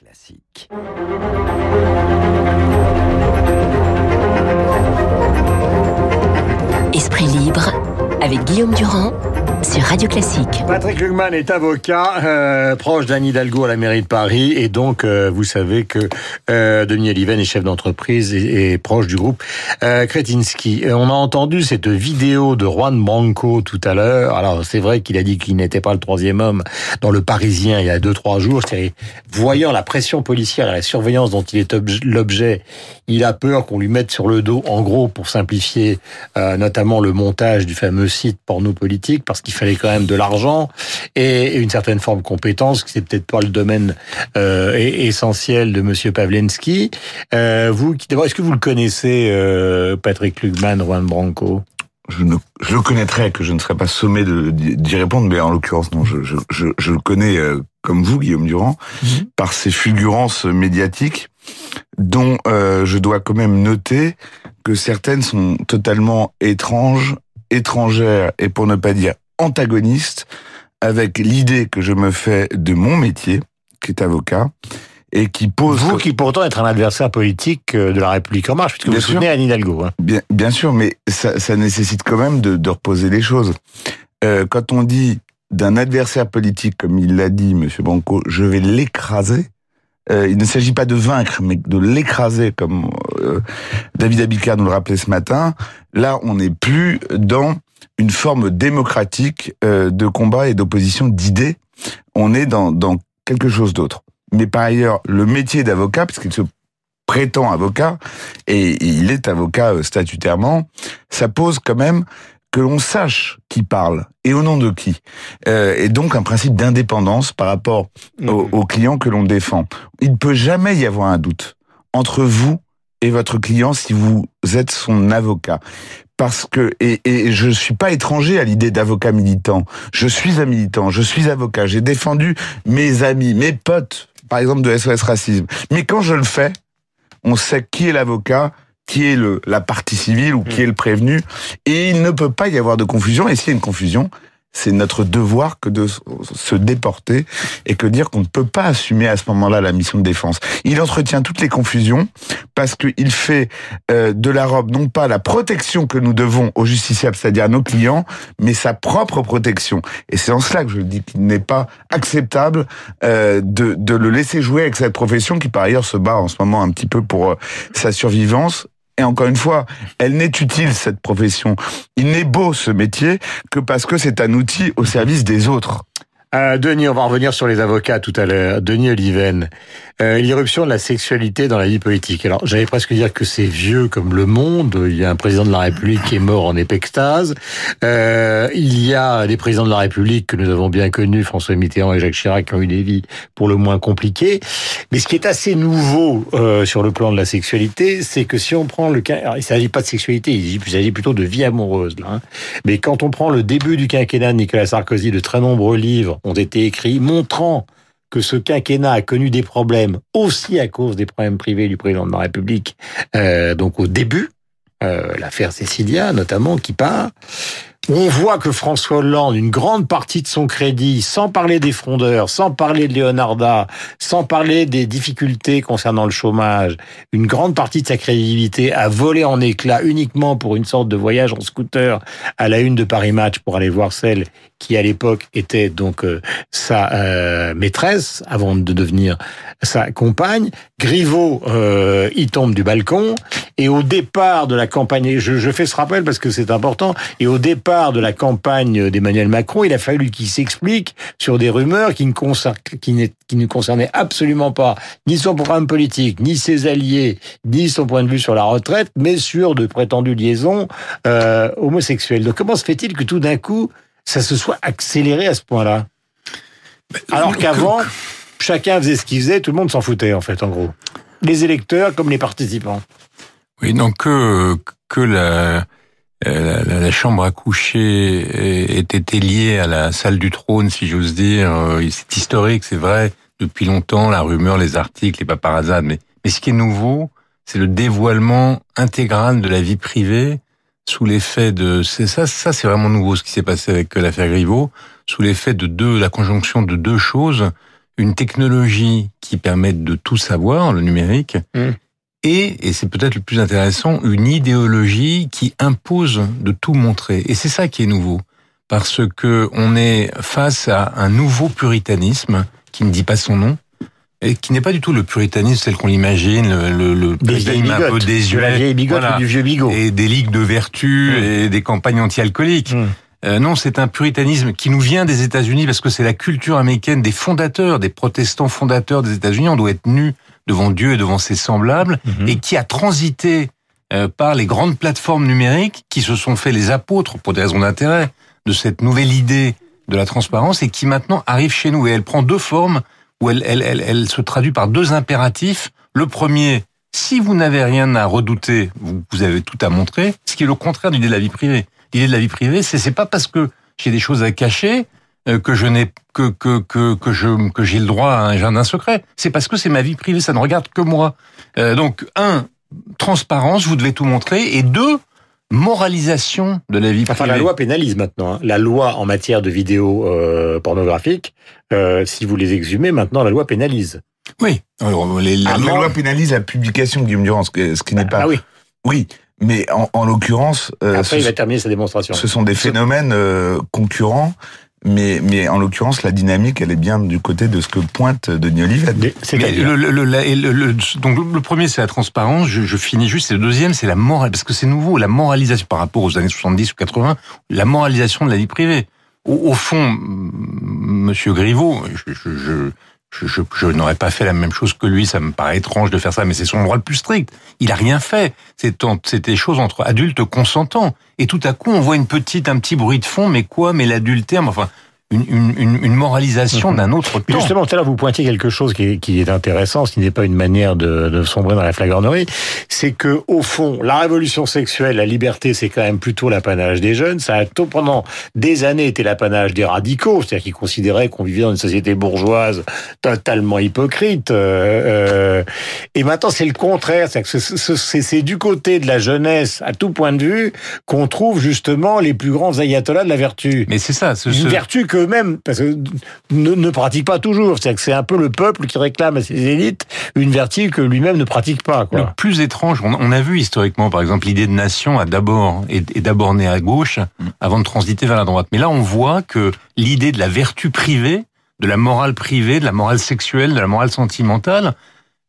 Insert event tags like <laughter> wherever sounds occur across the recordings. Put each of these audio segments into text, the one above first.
Classique. Esprit libre avec Guillaume Durand Radio Classique. Patrick Lugman est avocat, euh, proche d'Anne Hidalgo à la mairie de Paris, et donc euh, vous savez que euh, Denis Oliven est chef d'entreprise et, proche du groupe Kretinsky. On a entendu cette vidéo de Juan Branco tout à l'heure. Alors c'est vrai qu'il a dit qu'il n'était pas le troisième homme dans le Parisien il y a deux trois jours. C'est voyant la pression policière et la surveillance dont il est l'objet, il a peur qu'on lui mette sur le dos, en gros, pour simplifier, notamment le montage du fameux site porno politique, parce qu'il fallait quand même de l'argent et une certaine forme de compétence, qui c'est peut-être pas le domaine euh, essentiel de Monsieur Pavlensky. Euh, vous, est-ce que vous le connaissez, euh, Patrick Lugman, Juan Branco? Je, ne, je le connaîtrais, que je ne serais pas sommé d'y répondre, mais en l'occurrence, non, je, je, je, je, le connais euh, comme vous, Guillaume Durand, mmh. par ses fulgurances médiatiques, dont euh, je dois quand même noter que certaines sont totalement étranges, étrangères, et pour ne pas dire antagonistes, avec l'idée que je me fais de mon métier, qui est avocat, et qui pose... Vous qui pourtant êtes un adversaire politique euh, de la République En Marche, puisque bien vous sûr, soutenez Anne Hidalgo. Hein. Bien, bien sûr, mais ça, ça nécessite quand même de, de reposer les choses. Euh, quand on dit d'un adversaire politique, comme il l'a dit, Monsieur Banco, je vais l'écraser, euh, il ne s'agit pas de vaincre, mais de l'écraser, comme euh, David Abicard nous le rappelait ce matin. Là, on n'est plus dans une forme démocratique euh, de combat et d'opposition d'idées. On est dans, dans quelque chose d'autre. Mais par ailleurs, le métier d'avocat, puisqu'il se prétend avocat, et il est avocat statutairement, ça pose quand même que l'on sache qui parle et au nom de qui. Euh, et donc un principe d'indépendance par rapport aux, aux clients que l'on défend. Il ne peut jamais y avoir un doute entre vous et votre client si vous êtes son avocat. Parce que, et, et je suis pas étranger à l'idée d'avocat militant. Je suis un militant, je suis avocat. J'ai défendu mes amis, mes potes, par exemple de SOS Racisme. Mais quand je le fais, on sait qui est l'avocat, qui est le, la partie civile ou qui est le prévenu. Et il ne peut pas y avoir de confusion. Et s'il y a une confusion, c'est notre devoir que de se déporter et que dire qu'on ne peut pas assumer à ce moment-là la mission de défense. Il entretient toutes les confusions parce qu'il fait euh, de la robe non pas la protection que nous devons aux justiciables, c'est-à-dire à nos clients, mais sa propre protection. Et c'est en cela que je dis qu'il n'est pas acceptable euh, de, de le laisser jouer avec cette profession qui par ailleurs se bat en ce moment un petit peu pour euh, sa survivance et encore une fois, elle n'est utile, cette profession. Il n'est beau, ce métier, que parce que c'est un outil au service des autres. Euh, Denis, on va revenir sur les avocats tout à l'heure. Denis Oliven, euh, l'irruption de la sexualité dans la vie politique. Alors, j'allais presque dire que c'est vieux comme le monde. Il y a un président de la République qui est mort en épextase. Euh, il y a des présidents de la République que nous avons bien connus, François Mitterrand et Jacques Chirac, qui ont eu des vies pour le moins compliquées. Mais ce qui est assez nouveau euh, sur le plan de la sexualité, c'est que si on prend le cas, alors, il s'agit pas de sexualité, il s'agit plutôt de vie amoureuse. Là, hein. Mais quand on prend le début du quinquennat de Nicolas Sarkozy, de très nombreux livres ont été écrits montrant que ce quinquennat a connu des problèmes aussi à cause des problèmes privés du président de la République, euh, donc au début, euh, l'affaire Cécilia notamment qui part. On voit que François Hollande, une grande partie de son crédit, sans parler des frondeurs, sans parler de Leonarda, sans parler des difficultés concernant le chômage, une grande partie de sa crédibilité a volé en éclats uniquement pour une sorte de voyage en scooter à la une de Paris Match pour aller voir celle qui à l'époque était donc euh, sa euh, maîtresse avant de devenir sa compagne. Griveaux, euh, il tombe du balcon et au départ de la campagne, je, je fais ce rappel parce que c'est important, et au départ de la campagne d'Emmanuel Macron, il a fallu qu'il s'explique sur des rumeurs qui ne, concern, qui, ne, qui ne concernaient absolument pas ni son programme politique, ni ses alliés, ni son point de vue sur la retraite, mais sur de prétendues liaisons euh, homosexuelles. Donc comment se fait-il que tout d'un coup, ça se soit accéléré à ce point-là? Alors qu'avant, chacun faisait ce qu'il faisait, tout le monde s'en foutait en fait, en gros. Les électeurs comme les participants. Oui, donc que, que la, la, la, chambre à coucher ait été liée à la salle du trône, si j'ose dire. C'est historique, c'est vrai, depuis longtemps, la rumeur, les articles, les paparazzades. Mais, mais ce qui est nouveau, c'est le dévoilement intégral de la vie privée sous l'effet de ça ça c'est vraiment nouveau ce qui s'est passé avec l'affaire Griveaux sous l'effet de deux la conjonction de deux choses une technologie qui permette de tout savoir, le numérique, Mm. Et, et c'est peut-être le plus intéressant, une idéologie qui impose de tout montrer. Et c'est ça qui est nouveau, parce que on est face à un nouveau puritanisme qui ne dit pas son nom, et qui n'est pas du tout le puritanisme tel qu'on l'imagine, le, le, le un peu désuet. De la vieille bigote Voilà. ou du vieux bigot. et des ligues de vertu Mm. et des campagnes anti-alcooliques. Mm. Euh, non, c'est un puritanisme qui nous vient des États-Unis parce que c'est la culture américaine des fondateurs, des protestants fondateurs des États-Unis. On doit être nu devant Dieu et devant ses semblables Mhm. et qui a transité euh, par les grandes plateformes numériques qui se sont fait les apôtres pour des raisons d'intérêt de cette nouvelle idée de la transparence et qui maintenant arrive chez nous et elle prend deux formes où elle, elle, elle, elle se traduit par deux impératifs. Le premier, si vous n'avez rien à redouter, vous, vous avez tout à montrer, ce qui est le contraire de l'idée de la vie privée. L'idée de la vie privée, c'est c'est pas parce que j'ai des choses à cacher que je n'ai que que que que je que j'ai le droit à un jardin secret. C'est parce que c'est ma vie privée, ça ne regarde que moi. Euh, donc un, transparence, vous devez tout montrer, et deux, moralisation de la vie Enfin, privée. la loi pénalise maintenant. hein. La loi en matière de vidéos euh, pornographiques, euh, si vous les exhumez, maintenant la loi pénalise. Oui. Alors, les, les- La Ah, loi pénalise la publication, Guillaume Durand, ce que- ce qui n'est pas. Ah oui. Oui, mais en, en l'occurrence, euh, Après, ce, il va terminer sa démonstration. ce sont des phénomènes euh, concurrents, mais, mais en l'occurrence, la dynamique, elle est bien du côté de ce que pointe Denis Olivet. Le, le, le- donc le premier c'est la transparence, je, je finis juste, et le deuxième c'est la morale, parce que c'est nouveau, la moralisation par rapport aux années 70 ou 80, la moralisation de la vie privée. Au, au fond, Monsieur Griveaux, je, je, je, je, je- je n'aurais pas fait la même chose que lui, ça me paraît étrange de faire ça, mais c'est son droit le plus strict. Il a rien fait. C'est des choses entre adultes consentants. Et tout à coup, on voit une petite, un petit bruit de fond, mais quoi? Mais l'adultère, enfin, une, une, une, une moralisation Mhm. d'un autre temps. justement, tout à l'heure, vous pointiez quelque chose qui est, qui est intéressant, ce qui n'est pas une manière de, de sombrer dans la flagornerie, c'est que au fond, la révolution sexuelle, la liberté, c'est quand même plutôt l'apanage des jeunes. Ça a tôt, pendant des années été l'apanage des radicaux, c'est-à-dire qui considéraient qu'on vivait dans une société bourgeoise totalement hypocrite. euh, euh, et maintenant, c'est le contraire, c'est-à-dire que ce- ce- c'est du côté de la jeunesse, à tout point de vue, qu'on trouve justement les plus grands ayatollahs de la vertu. Mais c'est ça, ce, Une ce- vertu qu'eux-mêmes, parce que ne, ne pratiquent pas toujours. C'est-à-dire que c'est un peu le peuple qui réclame à ses élites une vertu que lui-même ne pratique pas. Le plus étrange, on, on a vu historiquement, par exemple, l'idée de nation a d'abord est, est d'abord née à gauche avant de transiter vers la droite. Mais là, on voit que l'idée de la vertu privée, de la morale privée, de la morale sexuelle, de la morale sentimentale,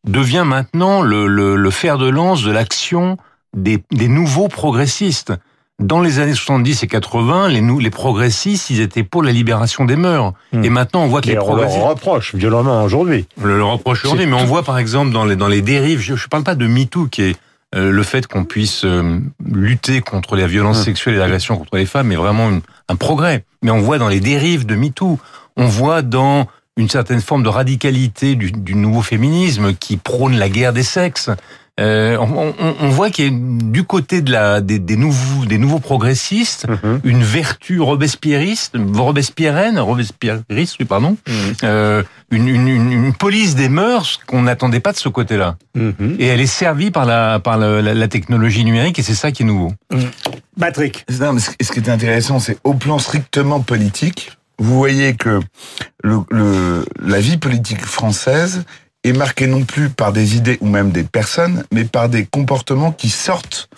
devient maintenant le, le, le fer de lance de l'action des, des nouveaux progressistes. Dans les années 70 et 80, les, nou- les progressistes, ils étaient pour la libération des mœurs. Hmm. Et maintenant, on voit que les on leur progressistes... reproche violemment aujourd'hui. le, le reproche aujourd'hui, mais on voit par exemple dans les, dans les dérives, je ne parle pas de MeToo, qui est euh, le fait qu'on puisse euh, lutter contre les violences Hum. sexuelles et l'agression contre les femmes est vraiment une- un progrès. Mais on voit dans les dérives de MeToo, on voit dans une certaine forme de radicalité du, du nouveau féminisme qui prône la guerre des sexes. Euh, on, on- on voit qu'il y a du côté de la, des, des nouveaux, des nouveaux progressistes une vertu robespierriste, robespierraine, robespierriste, oui, pardon, euh, une, une, une, une police des mœurs qu'on n'attendait pas de ce côté-là. Mhm. Et elle est servie par la, par la, la- la technologie numérique et c'est ça qui est nouveau. Patrick. Non, mais ce ce qui est intéressant, c'est au plan strictement politique, vous voyez que le, le- la vie politique française est marquée non plus par des idées ou même des personnes, mais par des comportements qui sortent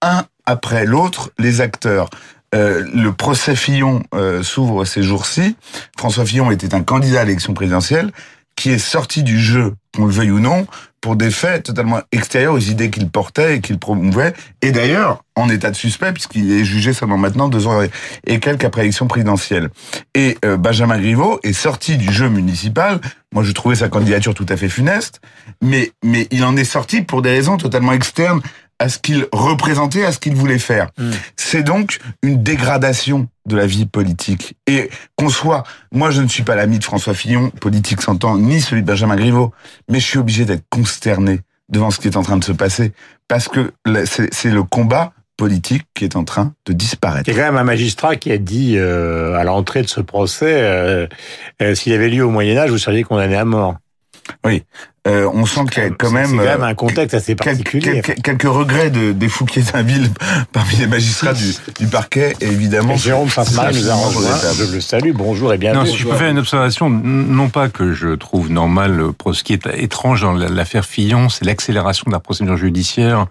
un après l'autre les acteurs. Euh, le procès Fillon euh, s'ouvre ces jours-ci. François Fillon était un candidat à l'élection présidentielle qui est sorti du jeu, qu'on le veuille ou non, pour des faits totalement extérieurs aux idées qu'il portait et qu'il promouvait. Et d'ailleurs, en état de suspect, puisqu'il est jugé seulement maintenant, deux ans et quelques après l'élection présidentielle. Et euh, Benjamin Griveaux est sorti du jeu municipal. Moi, je trouvais sa candidature tout à fait funeste, mais, mais il en est sorti pour des raisons totalement externes à ce qu'il représentait, à ce qu'il voulait faire. Mm. C'est donc une dégradation de la vie politique. Et qu'on soit, moi je ne suis pas l'ami de François Fillon, politique s'entend, ni celui de Benjamin Griveaux, mais je suis obligé d'être consterné devant ce qui est en train de se passer, parce que c'est le combat politique qui est en train de disparaître. Il y a quand même un magistrat qui a dit euh, à l'entrée de ce procès, euh, euh, s'il avait lieu au Moyen Âge, vous seriez condamné à mort. Oui, euh, on sent qu'il y a quand même, C'est quand même euh, un contexte assez quel- particulier. quelques, quelques regrets de, des Fouquier-Tinville <laughs> parmi les magistrats du, du parquet, et évidemment. Et Jérôme Saint-Marie nous a rejoint. Je le salue. Bonjour et Non, bienvenue. si je peux faire une observation, non pas que je trouve normal, euh, pour ce qui est étrange dans la- l'affaire Fillon, c'est l'accélération de la procédure judiciaire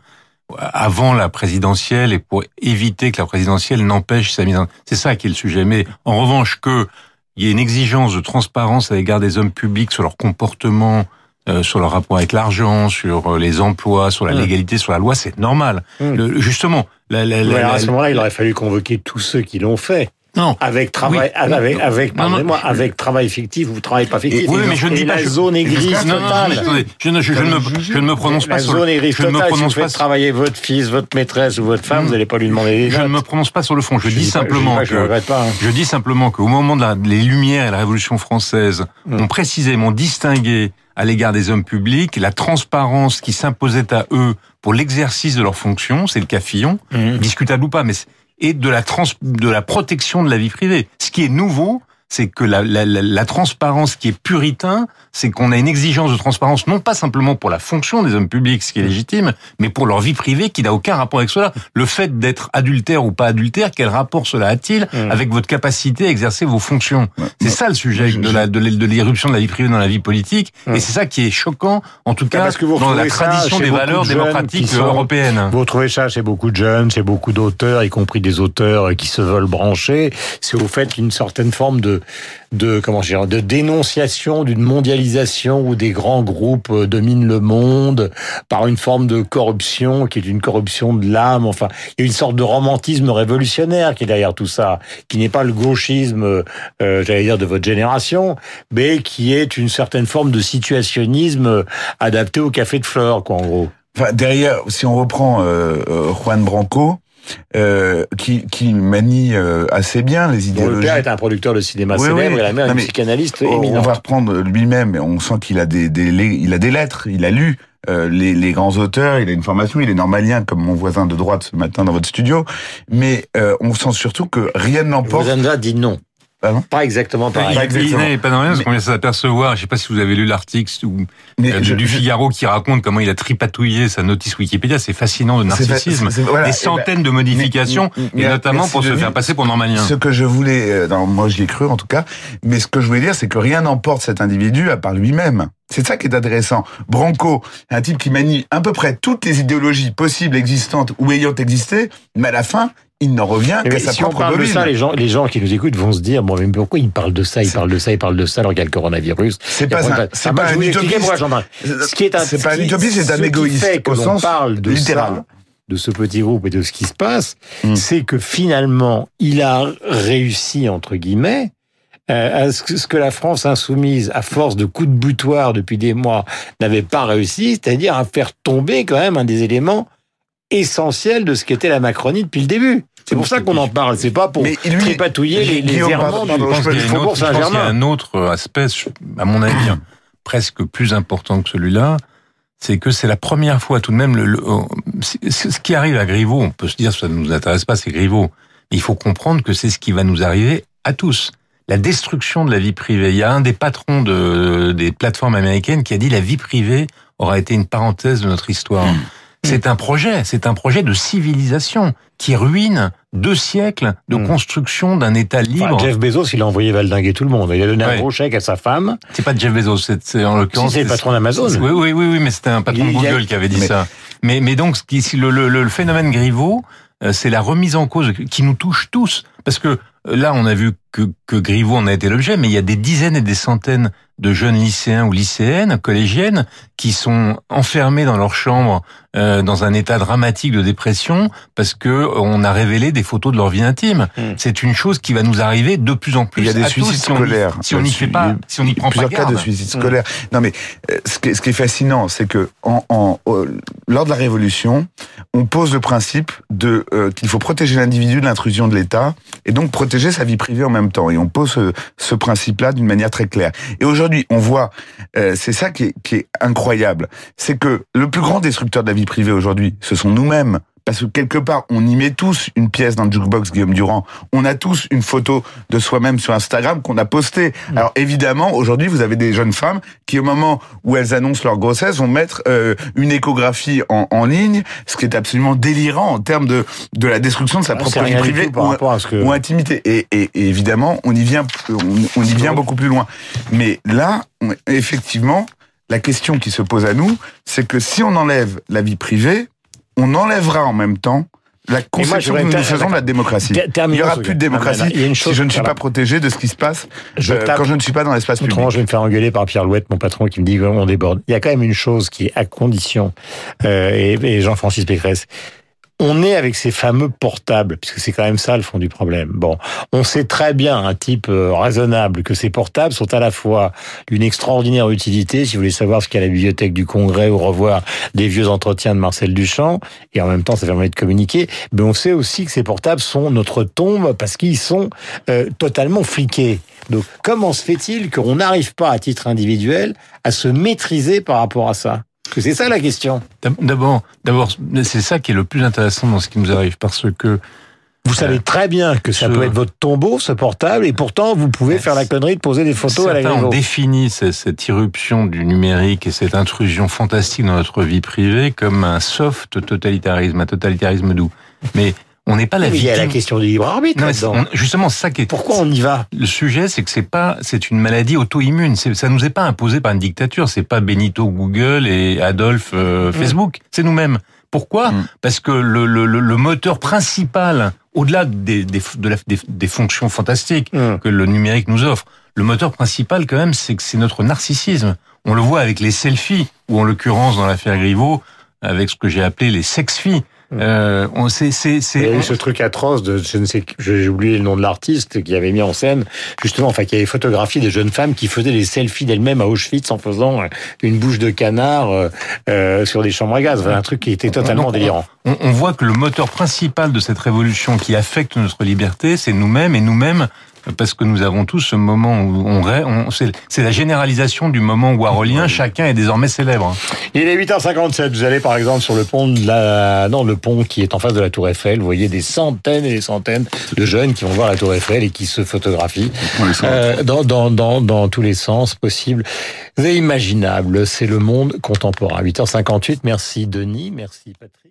avant la présidentielle et pour éviter que la présidentielle n'empêche sa mise en... C'est ça qui est le sujet. Mais en revanche, que il y ait une exigence de transparence à l'égard des hommes publics sur leur comportement, euh, sur leur rapport avec l'argent, sur euh, les emplois, sur la légalité, sur la loi, c'est normal. Le- justement, la, la, Mais la- alors, à ce moment-là, il aurait fallu convoquer tous ceux qui l'ont fait. Non, Avec travail, Oui. avec, avec, Non, non. pardonnez-moi, avec travail fictif ou travail pas fictif. Oui, mais je ne dis pas la zone est grise totale. je ne, je, je ne me, je ne me prononce la pas sur zone le, est grise je ne me totale. Si vous faites pas travailler votre fils, votre maîtresse ou votre femme, Mm. vous n'allez pas lui demander des je ne me prononce pas sur le fond. Je, dis simplement pas je le que pas. hein. je dis simplement qu'au moment de la, les Lumières et la Révolution française Mm. ont précisément distingué à l'égard des hommes publics la transparence qui s'imposait à eux pour l'exercice de leurs fonctions, c'est le cas Fillon, Mhm. discutable ou pas, mais et de la trans, de la protection de la vie privée. Ce qui est nouveau, c'est que la, la, la, la transparence qui est puritain, c'est qu'on a une exigence de transparence non pas simplement pour la fonction des hommes publics, ce qui est légitime, mais pour leur vie privée qui n'a aucun rapport avec cela. Le fait d'être adultère ou pas adultère, quel rapport cela a-t-il Mm. avec votre capacité à exercer vos fonctions? C'est ça le sujet Je- de la de de l'éruption de la vie privée dans la vie politique, Mm. et c'est ça qui est choquant, en tout cas, parce que vous dans la tradition des valeurs de démocratiques sont- européennes. Vous retrouvez ça chez beaucoup de jeunes, chez beaucoup d'auteurs, y compris des auteurs qui se veulent brancher. C'est au fait une certaine forme de, de comment dire, de dénonciation d'une mondialisation où des grands groupes euh, dominent le monde par une forme de corruption qui est une corruption de l'âme. Enfin, il y a une sorte de romantisme révolutionnaire qui est derrière tout ça, qui n'est pas le gauchisme, euh, j'allais dire, de votre génération, mais qui est une certaine forme de situationnisme euh, adapté au café de fleurs, quoi, en gros. Enfin, derrière, si on reprend euh, euh, Juan Branco, euh, qui, qui manie euh, assez bien les dont le idéologies. père est un producteur de cinéma Oui, célèbre oui. et la mère mais- psychanalyste on éminente. va reprendre lui-même, on sent qu'il a des, des, il a des lettres, il a lu euh, les, les grands auteurs, il a une formation, il est normalien comme mon voisin de droite ce matin dans votre studio, mais euh, on sent surtout que rien n'emporte. Rosenda dit non. Pas exactement Il, pareil. Pas il exactement. n'est pas dans rien, parce qu'on vient de s'apercevoir, je sais pas si vous avez lu l'article euh, du je- Figaro qui raconte comment il a tripatouillé sa notice Wikipédia, c'est fascinant de c'est- narcissisme. voilà, Des et ben, centaines de modifications, mais- mais- et notamment pour se faire passer pour normalien. Ce que je voulais, euh, non, moi j'y ai cru en tout cas, mais ce que je voulais dire, c'est que rien n'emporte cet individu à part lui-même. C'est ça qui est intéressant. Branco, un type qui manie à peu près toutes les idéologies possibles, existantes ou ayant existé, mais à la fin, il n'en revient qu'à sa si on propre parle de ça, les gens, les gens qui nous écoutent vont se dire, bon, mais pourquoi il parle de ça, il C'est- parle de ça, il parle de ça alors qu'il y a le coronavirus? C'est pas pas un, c'est Ah, pas un utopiste. parle. Ce qui est un, C'est pas un utopiste, c'est ce un égoïste au sens parle de littéral. ça, de ce petit groupe et de ce qui se passe, Mm. c'est que finalement, il a réussi, entre guillemets, euh, à ce que la France insoumise, à force de coups de butoir depuis des mois, n'avait pas réussi, c'est-à-dire à faire tomber quand même un des éléments essentiels de ce qu'était la Macronie depuis le début. C'est pour ça qu'on en parle, c'est pas pour Mais lui- tripatouiller les, les errements du, faubourg pense qu'il y a Saint-Germain. un autre aspect, à mon avis, presque plus important que celui-là, c'est que c'est la première fois tout de même, le, le- ce qui arrive à Griveaux, on peut se dire ça ne nous intéresse pas, c'est Griveaux. Mais il faut comprendre que c'est ce qui va nous arriver à tous. La destruction de la vie privée. Il y a un des patrons de, des plateformes américaines qui a dit la vie privée aura été une parenthèse de notre histoire. C'est un projet, c'est un projet de civilisation qui ruine deux siècles de Mm. construction d'un État libre. Enfin, Jeff Bezos, il a envoyé valdinguer tout le monde. Il a donné un gros chèque à sa femme. C'est pas Jeff Bezos, c'est en Si, l'occurrence. c'est le patron d'Amazon. Oui, oui, oui, oui, mais c'était un patron Il de a- Google qui avait dit Mais- ça. Mais, mais donc, ce qui, si le, le, le phénomène Griveaux, euh, c'est la remise en cause qui nous touche tous. Parce que euh, là, on a vu que, que Griveaux en a été l'objet, mais il y a des dizaines et des centaines de jeunes lycéens ou lycéennes, collégiennes, qui sont enfermés dans leur chambre euh, dans un état dramatique de dépression parce que euh, on a révélé des photos de leur vie intime. Mm. C'est une chose qui va nous arriver de plus en plus. Il y a des tous suicides y- scolaires. Si on n'y fait pas, si on n'y prend pas plusieurs cas garde. de suicide scolaire. Non mais euh, ce qui est, ce qui est fascinant, c'est que en, en, lors de la Révolution, on pose le principe de euh, qu'il faut protéger l'individu de l'intrusion de l'État et donc protéger sa vie privée en même temps. Et on pose ce, principe-là d'une manière très claire. Et aujourd'hui, on voit, euh, c'est ça qui est, qui est incroyable, c'est que le plus grand destructeur de la vie privée aujourd'hui, ce sont nous-mêmes. Parce que quelque part, on y met tous une pièce dans le jukebox Guillaume Durand. On a tous une photo de soi-même sur Instagram qu'on a postée. Mm. Alors évidemment, aujourd'hui, vous avez des jeunes femmes qui, au moment où elles annoncent leur grossesse, vont mettre euh, une échographie en, en ligne, ce qui est absolument délirant en termes de de la destruction de sa Ah, propre vie privée par ou, rapport à ce que- ou intimité. Et, et- et évidemment, on y vient, on, on y vient beaucoup plus loin. Mais là, on- effectivement, la question qui se pose à nous, c'est que si on enlève la vie privée, on enlèvera en même temps la conception j'aurais que nous faisons de la démocratie. Il n'y aura plus de démocratie il y a une si chose- je ne suis voilà. pas protégé de ce qui se passe Je euh, tape- quand je ne suis pas dans l'espace public. Autrement, je vais me faire engueuler par Pierre Louette, mon patron, qui me dit qu'on déborde. Il y a quand même une chose qui est à condition, euh, et, et Jean-Francis Pécresse, on est avec ces fameux portables, puisque c'est quand même ça le fond du problème. Bon, on sait très bien, un type euh, raisonnable, que ces portables sont à la fois d'une extraordinaire utilité, si vous voulez savoir ce qu'il y a à la bibliothèque du Congrès ou revoir des vieux entretiens de Marcel Duchamp, et en même temps ça permet de communiquer, mais on sait aussi que ces portables sont notre tombe parce qu'ils sont euh, totalement fliqués. Donc comment se fait-il qu'on n'arrive pas à titre individuel à se maîtriser par rapport à ça? C'est ça la question. D'abord, d'abord, c'est ça qui est le plus intéressant dans ce qui nous arrive, parce que Vous savez très bien que ça ce- peut être votre tombeau, ce portable, et pourtant vous pouvez faire la connerie de poser des photos à la certains ont défini cette, cette irruption du numérique et cette intrusion fantastique dans notre vie privée comme un soft totalitarisme, un totalitarisme doux. Mais on n'est pas la Mais il y a la victime. question du libre arbitre Non, on- justement, ça qui est. Pourquoi on y va? Le sujet, c'est que c'est pas, c'est une maladie auto-immune. Ça nous est pas imposé par une dictature. C'est pas Benito Google et Adolphe euh, Facebook. C'est nous-mêmes. Pourquoi? Mm. Parce que le, le, le- le moteur principal, au-delà des, des, de la- des, des fonctions fantastiques Hum. que le numérique nous offre, le moteur principal quand même, c'est que c'est notre narcissisme. On le voit avec les selfies, ou en l'occurrence dans l'affaire Griveaux, avec ce que j'ai appelé les sex-filles. Euh, on, c'est, c'est, Il y a eu ce truc atroce de, je ne sais, j'ai oublié le nom de l'artiste qui avait mis en scène, justement, enfin, qui avait photographié des jeunes femmes qui faisaient des selfies d'elles-mêmes à Auschwitz en faisant euh, une bouche de canard euh, euh, sur des chambres à gaz. Enfin, un truc qui était totalement Donc, délirant. on, on voit que le moteur principal de cette révolution qui affecte notre liberté, c'est nous-mêmes et nous-mêmes parce que nous avons tous ce moment où on, on c'est, la généralisation du moment warolien, chacun est désormais célèbre. Il est 8h57. Vous allez par exemple sur le pont de la, non, le pont qui est en face de la Tour Eiffel. Vous voyez des centaines et des centaines de jeunes qui vont voir la Tour Eiffel et qui se photographient euh, dans, dans, dans, dans tous les sens possibles. C'est imaginable. C'est le monde contemporain. 8h58. Merci Denis. Merci Patrick.